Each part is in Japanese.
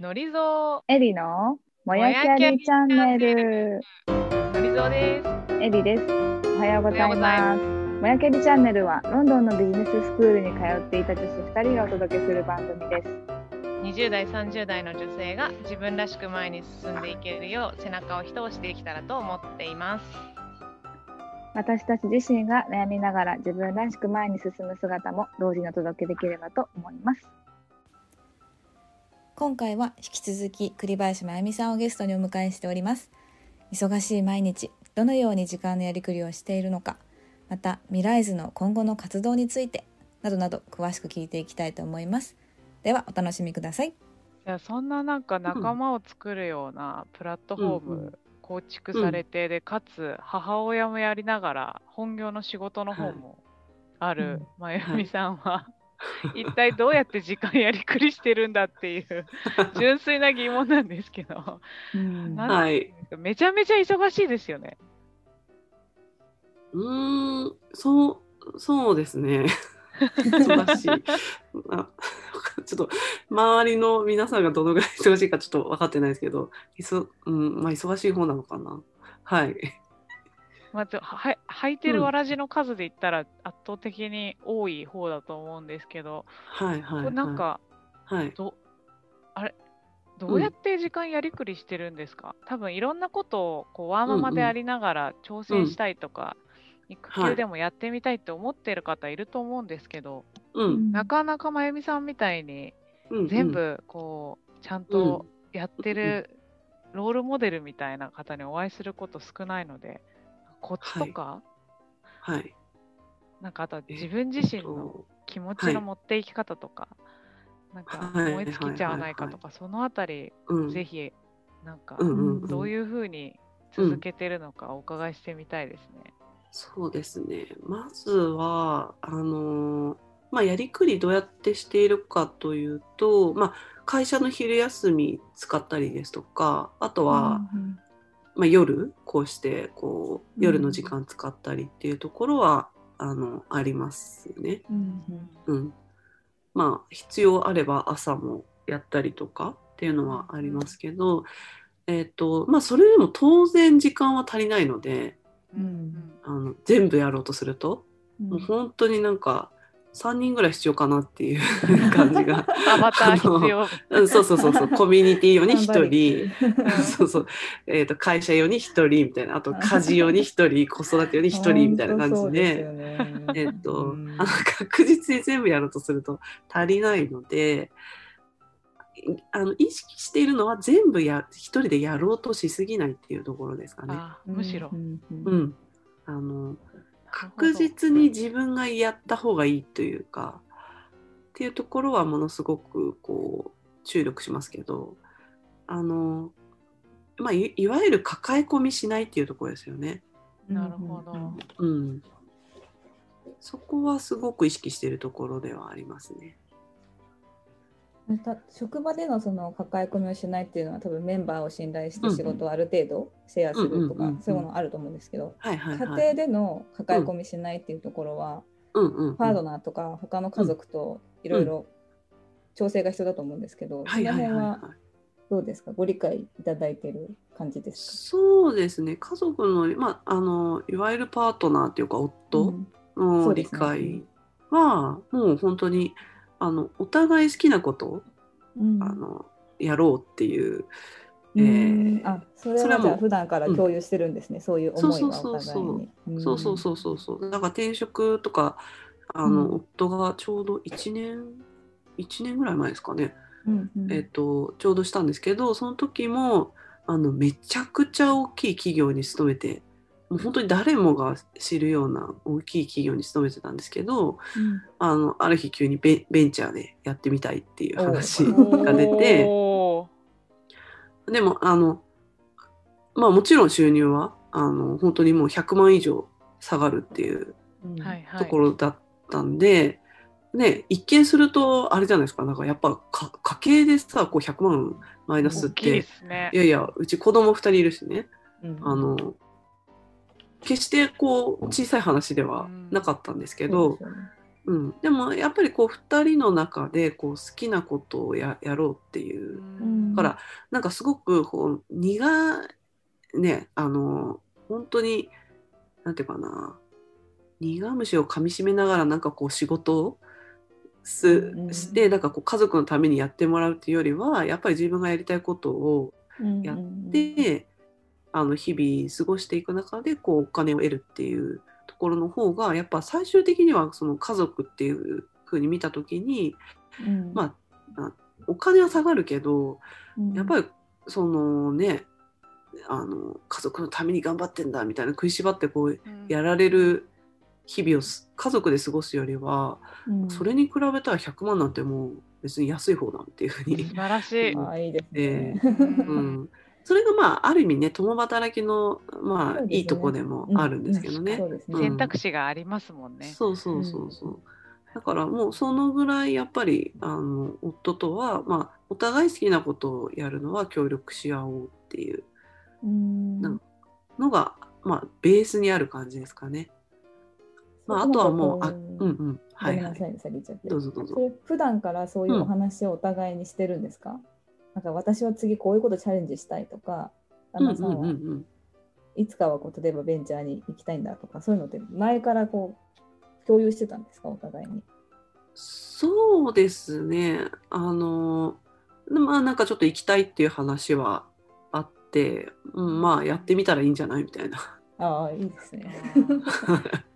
のりぞエリのもやきゃりチャンネル。う、のりぞうです。エリです。おはようございます。もやきゃりチャンネルはロンドンのビジネススクールに通っていた女子2人がお届けする番組です。20代、30代の女性が自分らしく前に進んでいけるよう背中を一押しできたらと思っています。私たち自身が悩みながら自分らしく前に進む姿も同時にお届けできればと思います。今回は引き続き栗林真由美さんをゲストにお迎えしております。忙しい毎日どのように時間のやりくりをしているのかまた未来図の今後の活動についてなどなど詳しく聞いていきたいと思います。ではお楽しみください。いやそんななんか仲間を作るようなプラットフォーうんうム構築されて、でかつ母親もやりながら本業の仕事の方もあるまゆみさんは、一体どうやって時間やりくりしてるんだっていう 純粋な疑問なんですけど、うんはい。めちゃめちゃ忙しいですよね。うーん、そう、そうですね。忙しい。あちょっと、周りの皆さんがどのぐらい忙しいかちょっと分かってないですけど、いそうん、まあ、忙しい方なのかな。はい。まずは履いてるわらじの数で言ったら圧倒的に多い方だと思うんですけど、はい、はい。これなんか、はい。どあれ？どうやって時間やりくりしてるんですか、多分いろんなことをこうワーママでありながら挑戦したいとか、育休でもやってみたいって思ってる方いると思うんですけど、うん。なかなかまゆみさんみたいにうん全。部こうちゃんとやってるロールモデルみたいな方にお会いすること少ないのでコツとか、はい。なんかあとはえ自分自身のと気持ちの持っていき方とか、なんかはい燃え尽きちゃわないかとか、そのあたりうん。ぜひなんかうんうんうんどういうふうに続けてるのかお伺いしてみたいですね。そうですね。まずは、あのーまあ、やりくりどうやってしているかというと、まあ、会社の昼休み使ったりですとか、あとは、まあ、夜、こうして、こう、うん。夜の時間使ったりっていうところは、あの、ありますよね。うんうん。まあ、必要あれば朝もやったりとかっていうのはありますけど、えっ、と、まあ、それでも当然時間は足りないので、うん。あの全部やろうとすると、うん。もう本当になんか3人ぐらい必要かなっていう 感じが、アバター必要。うん、そうそうそうそう。コミュニティ用に1頑張人り そうそう、えー、と会社用に1人みたいな。あと家事用に1人。子育て用に1人みたいな感じで。えっと、確実に全部やろうとすると足りないのでいあの意識しているのは全部や一人でやろうとしすぎないっていうところですかね。あむしろ。うん。うん、あの確実に自分がやった方がいいというかっていうところはものすごくこう注力しますけどあの、まあ、いいわゆる抱え込みしないっていうところですよね。なるほど。うん、そこはすごく意識しているところではありますね。職場でのその抱え込みをしないっていうのは多分メンバーを信頼して仕事をある程度シェアするとかそういうものあると思うんですけどはいはい家はい。庭での抱え込みしないっていうところはうんうんうん。パートナーとか他の家族といろいろ調整が必要だと思うんですけどその辺ははい。どうですか？ご理解いただいてる感じですそうですね。家族の,、まあ、あのいわゆるパートナーというかか夫その理うですね。解は、もう本当にあのお互い好きなことうん。あのやろうっていう、うん。えーあそれはもうはじゃあ普段から共有してるんですね、そういう思いはおそうそうそう。互いに。そうそうそうそうそう。だから転職とかあの、うん。夫がちょうど1年1年ぐらい前ですかね、うんうん。えっとちょうどしたんですけどその時もあのめちゃくちゃ大きい企業に勤めてもう本当に誰もが知るような大きい企業に勤めてたんですけどうんあのある日急にベベンチャーでやってみたいっていう話お が出て。でもあのまあもちろん収入はあの本当にもう100万以上下がるっていううん。はいはい。ところだったんで、ね、一見するとあれじゃないですか。なんかやっぱか家計でさこう100万マイナスって。すね。い。やいやうち子供2人いるしね。うん。あの決してこう小さい話ではなかったんですけど、そうん、でもやっぱりこう2人の中でこう好きなことをややろうっていう。うん。からなんかすごくこう苦ねあの本当になんていうかな苦虫を噛みしめながらなんかこう仕事をすうんしてなんかこう家族のためにやってもらうっていうよりはやっぱり自分がやりたいことをうんやで、あの日々過ごしていく中でこうお金を得るっていうところの方がやっぱ最終的にはその家族っていう風に見た時にうん。まあお金は下がるけどうん。やっぱりそのねあの家族のために頑張ってんだみたいな食いしばってこううん。やられる日々をす家族で過ごすよりはうん。それに比べたら100万なんてもう別に安い方だっていうふうに素晴らしい。あいいですえね。うん、それがまあある意味ね共働きのまあ、いいとこでもあるんですけどね。そうですね。うん選択肢がありますもんね。そうそうそうそう。だからもうそのぐらいやっぱりあの夫とは、まあ、お互い好きなことをやるのは協力し合おうっていうのが、まあ、ベースにある感じですかね。まあ、あとはもう、あうんうん。ごはいはい。めんなさいね、先言っちゃって。どうぞどうぞ普段からそういうお話をお互いにしてるんですか、なんか私は次こういうことチャレンジしたいとか、旦那さんはうんいつかはこう例えばベンチャーに行きたいんだとか、そういうのって前からこう共有してたんですか、お互いに？そうですね。あの、まあなんかちょっと行きたいっていう話はあって、うん、まあやってみたらいいんじゃないみたいな。ああ、いいですね。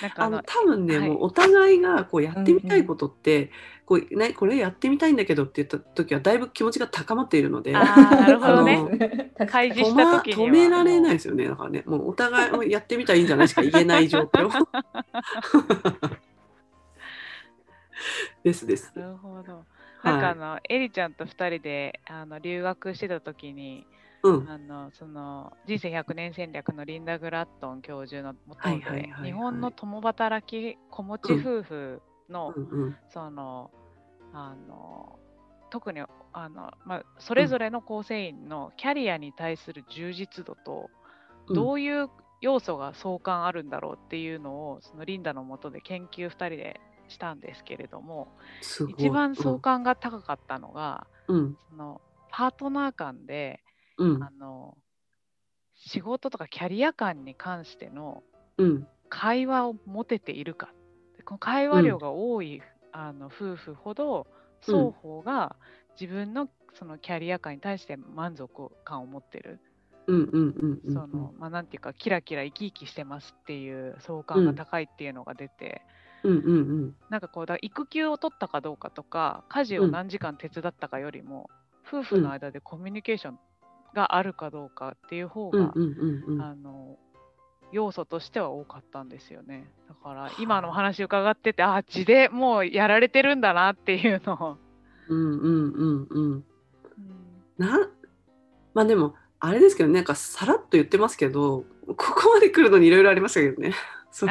なんかあの多分ね、はいもうお互いがこうやってみたいことって、こうね、これやってみたいんだけどって言った時はだいぶ気持ちが高まっているので、なるほどあね。ね。開示した時止められないですよね。だからね、もうお互いやってみたらいいんじゃないしか言えない状況。ですです。なるほど。はいなんかあの、エリちゃんと2人であの留学してた時に、うん。あのその人生100年戦略のリンダ・グラットン教授のもとで日本の共働き子持ち夫婦の,、うんうん。そのあの特にあの、まあ、それぞれの構成員のキャリアに対する充実度と、うん。どういう要素が相関あるんだろうっていうのをそのリンダのもとで研究2人でしたんですけれども一番相関が高かったのが、うん。そのパートナー間でうん。あの仕事とかキャリア間に関してのうん。会話を持てているか。でこの会話量が多い、あの夫婦ほどうん。双方が自分のそのキャリア感に対して満足感を持ってる、うんうんうんうんそのまあ、なんていうかキラキラ生き生きしてますっていう相関が高いっていうのが出て、うんうんうん。なんかこうだ育休を取ったかどうかとか家事を何時間手伝ったかよりも、夫婦の間でコミュニケーションがあるかどうかっていう方が、あの要素としては多かったんですよね。だから今のお話伺ってて、あ地でもうやられてるんだなっていうの。を。うんうんうんうん。うん。なまあでもあれですけどねなんかさらっと言ってますけどここまで来るのにいろいろありましたけどね。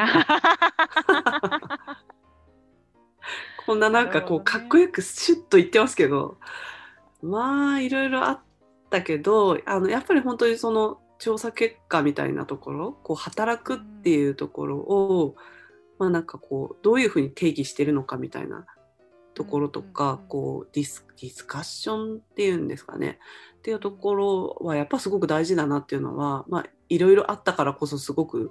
こんななんかこう、かっこよくシュッと言ってますけどまあいろいろあったけどあのやっぱり本当にその調査結果みたいなところこう働くっていうところを、まあなんかこうどういうふうに定義してるのかみたいなところとか、こうディスディスカッションっていうんですかね。っていうところはやっぱすごく大事だなっていうのはまあいろいろあったからこそすごく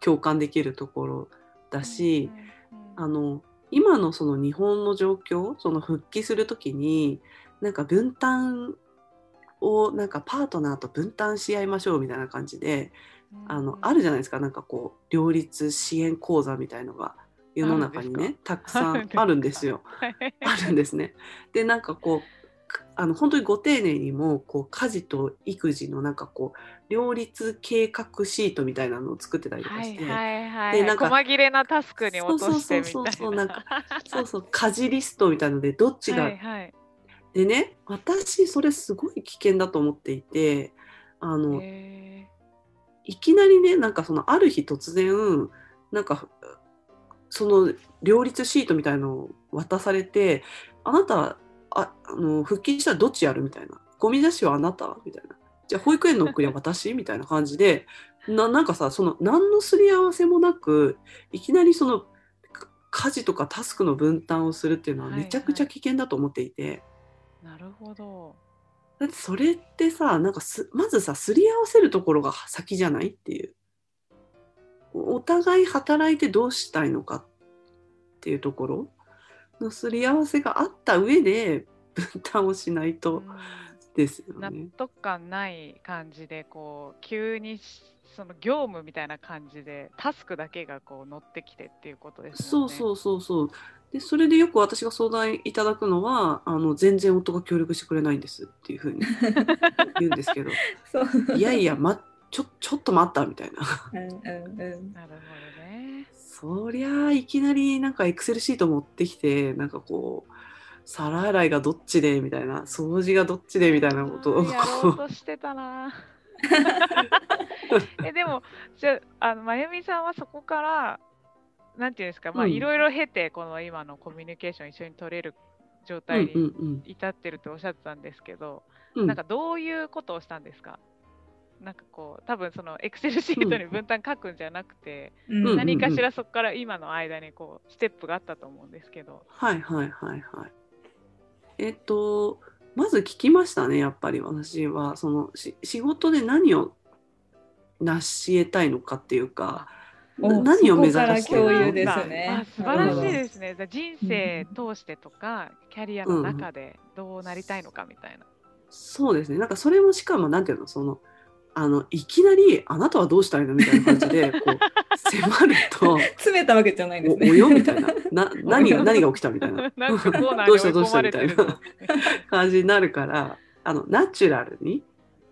共感できるところだし、あの今のその日本の状況その復帰する時になんか分担をなんかパートナーと分担し合いましょうみたいな感じであのあるじゃないですかなんかこう両立支援講座みたいのが世の中にねたくさんあるんですよ。あるんですね。でなんかこうかあの本当にご丁寧にもこう家事と育児のなんかこう両立計画シートみたいなのを作ってたりとかして、はいはいはい。でなんか細切れなタスクに落としてみたいな。そうそうそうそうなんかそうそう家事リストみたいのでどっちが。でね私それすごい危険だと思っていてあの、へいきなりねなんかそのある日突然なんかその両立シートみたいのを渡されてあなたああの復帰したらどっちやるみたいな。ゴミ出しはあなた？みたいな。じゃあ保育園の送りは私？みたいな感じでななんかさその何のすり合わせもなくいきなりそのか家事とかタスクの分担をするっていうのははいめちゃくちゃ危険だと思っていて、ーなるほど。だってそれってさなんかすまずさすり合わせるところが先じゃないっていうお互い働いてどうしたいのかっていうところのすり合わせがあった上で分担をしないとですよ納ね。得感ない感じでこう急にしその業務みたいな感じでタスクだけがこう乗ってきてっていうことですよね。そうそうそうそう。でそれでよく私が相談いただくのはあの全然夫が協力してくれないんですっていうふうに 言うんですけどそう。いやいや、ま、ちょちょっと待ったみたいな。うんうんうん。なるほどね。そりゃあいきなりなんかエクセルシート持ってきてなんかこう皿洗いがどっちでみたいな掃除がどっちでみたいなことをやろうとしてたな。えでもじゃああのまゆみさんはそこからなんていうんですかまあうんいろいろ経てこの今のコミュニケーション一緒に取れる状うん態にうんうん至ってるとおっしゃってたんですけど、うん。なんかどういうことをしたんですか？なんかこう多分そのエクセルシートに分担書くんじゃなくて、うん。うん何かしらそこから今の間にこうステップがあったと思うんですけど、はいはいはいはい。えっとまず聞きましたねやっぱり私は。そのし仕事で何を成し得たいのかっていうか何を目指してるですね。あ素晴らしいですね。人生通してとか、キャリアの中でどうなりたいのかみたいな。そうですね。なんかそれもしかもなんていうの？そのあのいきなり「あなたはどうしたいの?」みたいな感じでこう 迫ると詰めたわけじゃないんですおね。およみたいな。な何が何が起きたみたいな。どうしたどうした込まれてるぞみ感じになるからあのナチュラルに、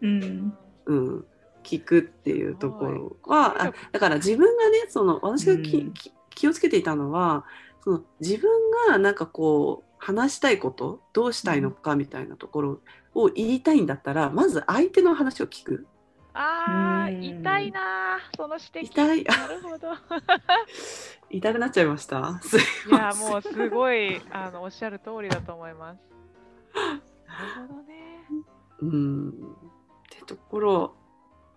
うん。うん、聞くっていうところはあだから自分がねその私がき、うんき気をつけていたのはその自分がなんかこう話したいことどうしたいのかみたいなところを言いたいんだったらまず相手の話を聞く。ああ、うん痛いなー、その指摘。痛い なるほど。痛くなっちゃいました？すいいや、ませんもうすごいあのおっしゃる通りだと思います。なるほどね。うんってところ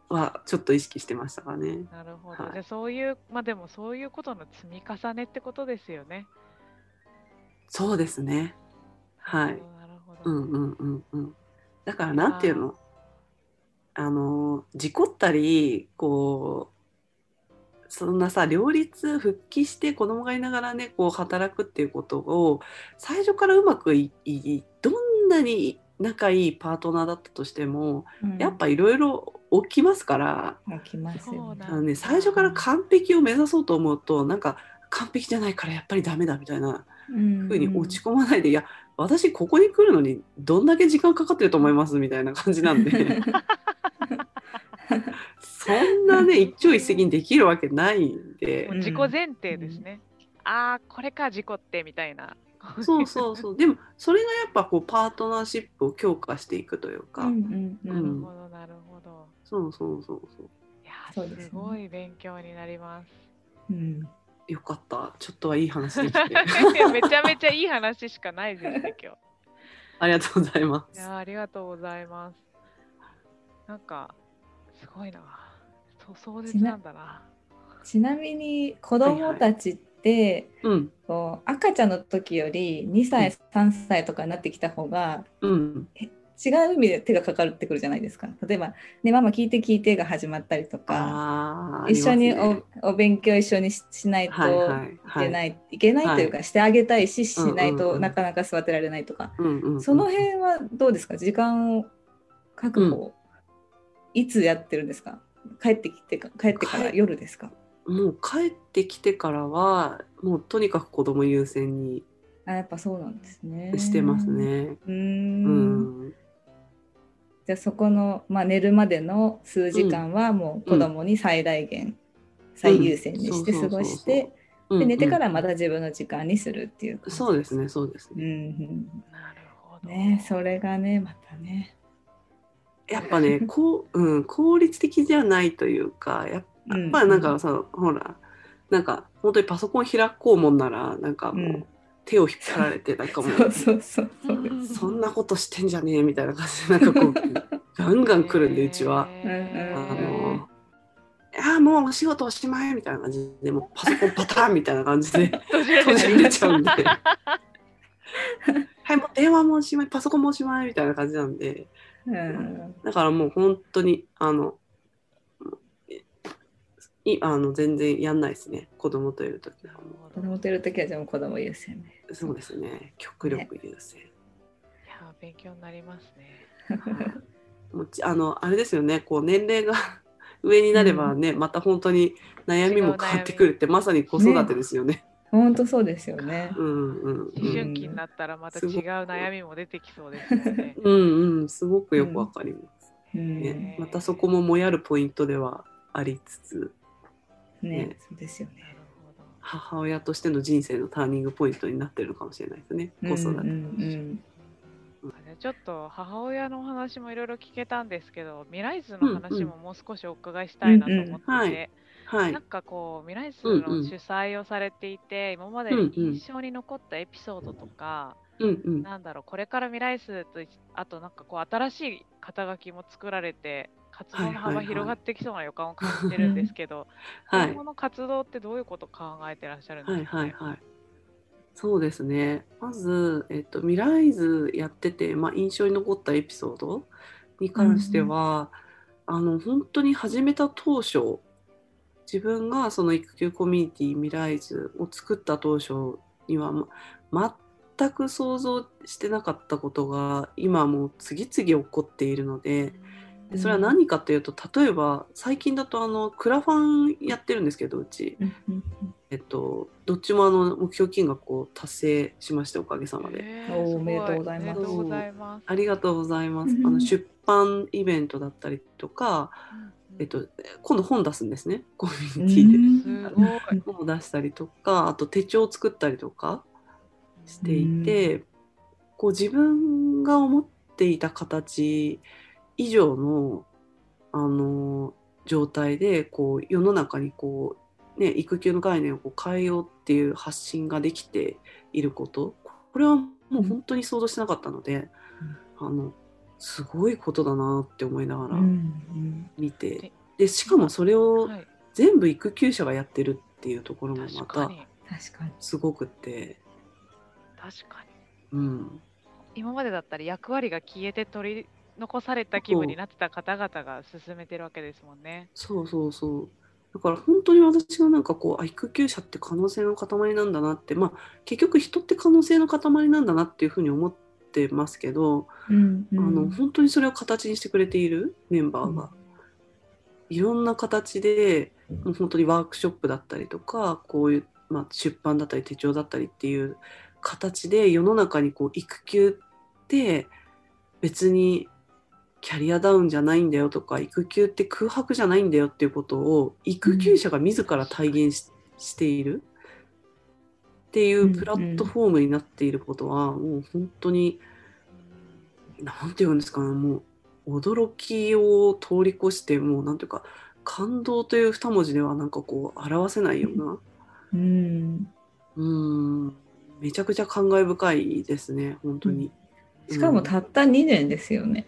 はちょっと意識してましたかね。なるほど。はいじゃあそういう、まあでもそういうことの積み重ねってことですよね。そうですね。はい。なるほど。うんうんうんうん。だからなんていうの？あの事故ったりこうそんなさ両立復帰して子供がいながらねこう働くっていうことを最初からうまくいいどんなに仲いいパートナーだったとしても、やっぱいろいろ起きますから起きますそうよね。あの、ね、最初から完璧を目指そうと思うとなんか完璧じゃないからやっぱりダメだみたいなうんふうに落ち込まないで、いや私ここに来るのにどんだけ時間かかってると思いますみたいな感じなんでそんなね一朝一夕にできるわけないんで自己前提ですね。ああ、これか事故ってみたいな。そうそうそうでもそれがやっぱこうパートナーシップを強化していくというか、うんうんうなるんほど、なるほど。そうそうそうそういやー、そうですねすごい勉強になります。うんよかったちょっとはいい話できて めちゃめちゃいい話しかないですね、今日。ありがとうございまいすやーありがとうございます。なんか、すごいな。そう壮絶なんだな。ちなみに子供たちって、うんこう赤ちゃんの時より2歳3歳とかになってきた方がうん違う意味で手がかかってくるじゃないですか。例えば「ねママ聞いて聞いて」が始まったりとかあー一緒におお勉強一緒にししないとはいけない、い、けないというか、してあげたいししないとなかなか座ってられないとか、その辺はどうですか？時間を確保、いつやってるんですか？帰ってきてか帰ってから帰夜ですか？もう帰ってきてからはもうとにかく子供優先にあやっぱそうなんですね。してます。ね。うん、じゃあそこの、まあ、寝るまでの数時間はもう子供に最大限、最優先にして過ごして、うん。で寝てからまた自分の時間にするっていうそうですねそうですうんね。うん。なるほど。ねそれがねまたね。やっぱね こう、うん、効率的じゃないというかやっぱりなんかさ、ほらなんか本当にパソコン開こうもんならなんかもう、うん手を引っ張られてなんかも。う そうそうそうそう。うん。そんなことしてんじゃねえみたいな感じでなんかこうガンガン来るんでうちは。あのいやもうお仕事おしまいみたいな感じでもうパソコンパターンみたいな感じで。閉じら閉じられれちゃうんで はいもう電話もおしまいパソコンもおしまいみたいな感じなんで。うん。だからもう本当にあのいあの全然やんないですね。子供といる時は。も子供といるときはじゃあもう子供優先で。うそうですね。極力優先、いや勉強になりますね。もうちあのあれですよね。こう年齢が 上になればね、また本当に悩みも変わってくるってまさに子育てですよね。本当そうですよね。うんうんうん。思春期になったらまた違う悩みも出てきそうですよね。うんうん。すごくよくわかります、うん。ねね。またそこももやるポイントではありつつねそうですよね。なるほど。母親としての人生のターニングポイントになってるのかもしれないですね。子育て。うんうん。あじゃあちょっと母親のお話もいろいろ聞けたんですけど、ミライズの話ももう少しお伺いしたいなと思ってて、なんかこう、ミライズうん。うんの主催をされていて、今まで印象に残ったエピソードとか、うんうん。なんだろう、これからミライズと、あとなんかこう、新しい肩書きも作られて、活動の幅はいはいはい広がってきそうな予感を感じてるんですけど、はい今後の活動ってどういうことを考えてらっしゃるんではいすか、ね？はいはい。そうですね。まず、えっと、ミライズやってて、まあ、印象に残ったエピソードに関しては、あの、本当に始めた当初、自分がその育休コミュニティミライズを作った当初には、ま、全く想像してなかったことが今もう次々起こっているので、でそれは何かというと例えば最近だとあのクラファンやってるんですけどうち、えっと、どっちもあの目標金額を達成しましておかげさまで。えおーおめでとうございます。ありがとうございます。うんあの出版イベントだったりとか、うんえっと、今度本出すんですね、コミュニティで。本を出したりとか、あと手帳を作ったりとかしていて、こう自分が思っていた形以上の、あの状態でこう世の中にこう、ね、育休の概念をこう変えようっていう発信ができていること。これはもう本当に想像してなかったので、あのすごいことだなって思いながらうんうん。見て、ででしかもそれをはい、全部育休者がやってるっていうところもまた確かに。確かに。すごくって、確かに。うん、今までだったら役割が消えて取り残された気分になってた方々が進めてるわけですもんね。そうそうそう。だから本当に私がなんかこうあ育休者って可能性の塊なんだなってまあ結局人って可能性の塊なんだなっていうふうに思ってますけど、うんうん。あの本当にそれを形にしてくれているメンバーが、いろんな形でもう本当にワークショップだったりとかこういう、まあ、出版だったり手帳だったりっていう形で世の中にこう育休って別にキャリアダウンじゃないんだよとか育休って空白じゃないんだよっていうことを育休者が自ら体現し,、しているっていうプラットフォームになっていることはもう本当になんて言うんですかねもう驚きを通り越してもうなんていうか感動という二文字ではなんかこう表せないようなうん。うーんめちゃくちゃ感慨深いですね本当に、しかもうん。たった2年ですよね。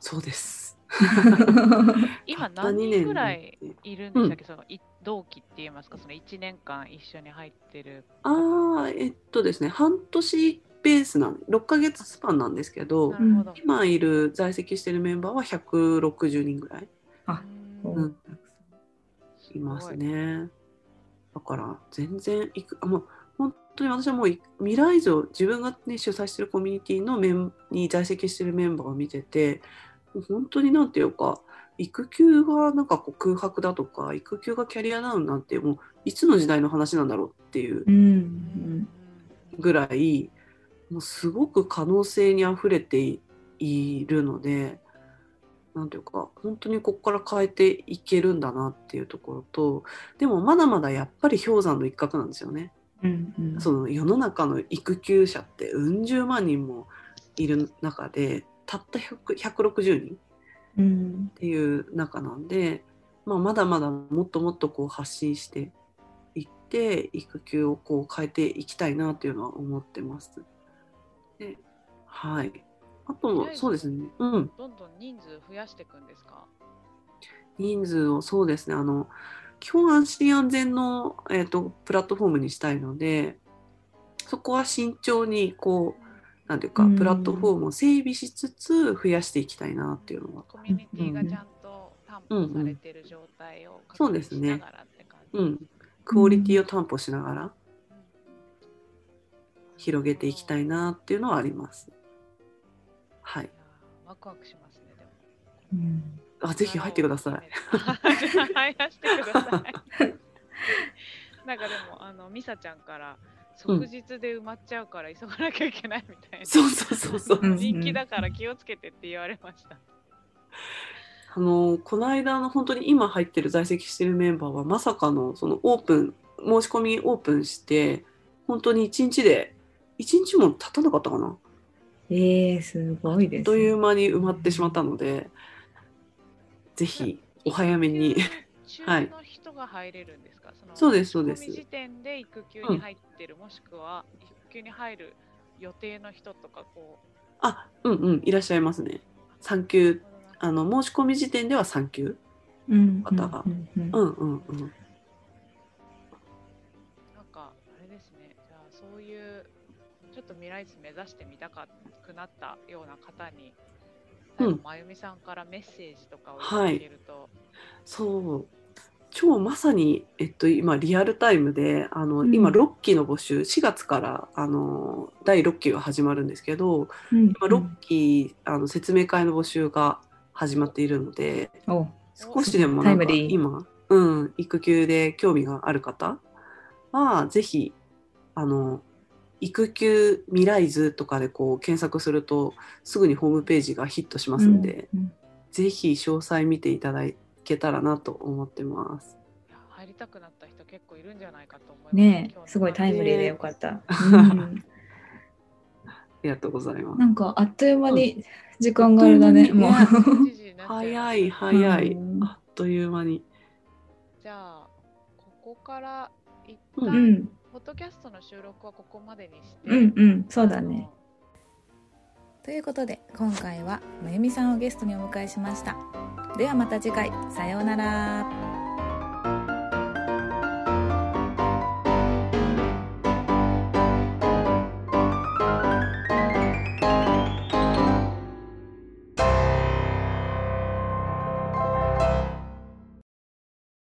そうです 今何人ぐらいいるんでしたっけ、そのい同期って言いますか、その1年間一緒に入ってる。ああえっとですね半年ベースなん6ヶ月スパンなんですけど。今いる在籍してるメンバーは160人ぐらいあうんうんいます。ね。だから全然いくあもう本当に私はもう未来像自分が、ね、主催してるコミュニティのメンに在籍してるメンバーを見てて本当になんていうか育休がなんかこう空白だとか育休がキャリアダウンなんてもういつの時代の話なんだろうっていうぐらいもうすごく可能性にあふれているのでなんていうか本当にここから変えていけるんだなっていうところとでもまだまだやっぱり氷山の一角なんですよね。うんうん。その世の中の育休者ってうん十万人もいる中でたった100 160人うん。っていう中なんで、まあ、まだまだもっともっとこう発信していって育休をこう変えていきたいなっていうのは思ってます。ではい、あともそうですね、うん、どんどん人数増やしていくんですか？人数をそうですね。あの基本安心安全の、えー、とプラットフォームにしたいのでそこは慎重にこうなんていうか、うん。プラットフォームを整備しつつ増やしていきたいなっていうのは、コミュニティがちゃんと担保されてる状態を確認そうですねしながらって感じ。うん、クオリティを担保しながら広げていきたいなっていうのはあります。はい。ワクワクしますね、でも。うんあ、ぜひ入ってください。い。入らせてください。なんかでも、あの、ミサちゃんから、即日で埋まっちゃうから急がなきゃいけないみたいな。そうそうそうそう。うん人気だから気をつけてって言われました。あのこの間の本当に今入ってる在籍してるメンバーはまさかのそのオープン申し込みオープンして本当に1日で1日も経たなかったかなえー、すごいです、ね。という間に埋まってしまったのでぜひお早めに。中 はい。の人が入れるんですか、そうですそうです。申し込み時点で育休に入ってる、もしくは育休に入る予定の人とかこあうんうんいらっしゃいますね。産休。うあの申し込み時点では産休。うん方がうんうん。うんうんうん。なんかあれですね。じゃあそういうちょっと未来図目指してみたかくなったような方に最後、うんまゆみさんからメッセージとかをいただけると、そう。超まさに、えっと、今リアルタイムであの、うん。今6期の募集4月からあの第6期が始まるんですけどうん。今6期あの説明会の募集が始まっているのでお。少しでもなんか今、うん、育休で興味がある方はぜひあの育休未来図とかでこう検索するとすぐにホームページがヒットしますんで、うんぜひ詳細見ていただけたらなと思ってます。入りたくなった人結構いるんじゃないかと思いますねすごいタイムリーでよかった。ねうんありがとうございます。なんかあっという間に時間があれだね、もう。うんあっ1時になっちゃ早い早い、うんあっという間に。じゃあここから一う旦、うん、ポッドキャストの収録はここまでにして、うん、うん、そうだね。ということで今回はまゆみさんをゲストにお迎えしました。ではまた次回。さようなら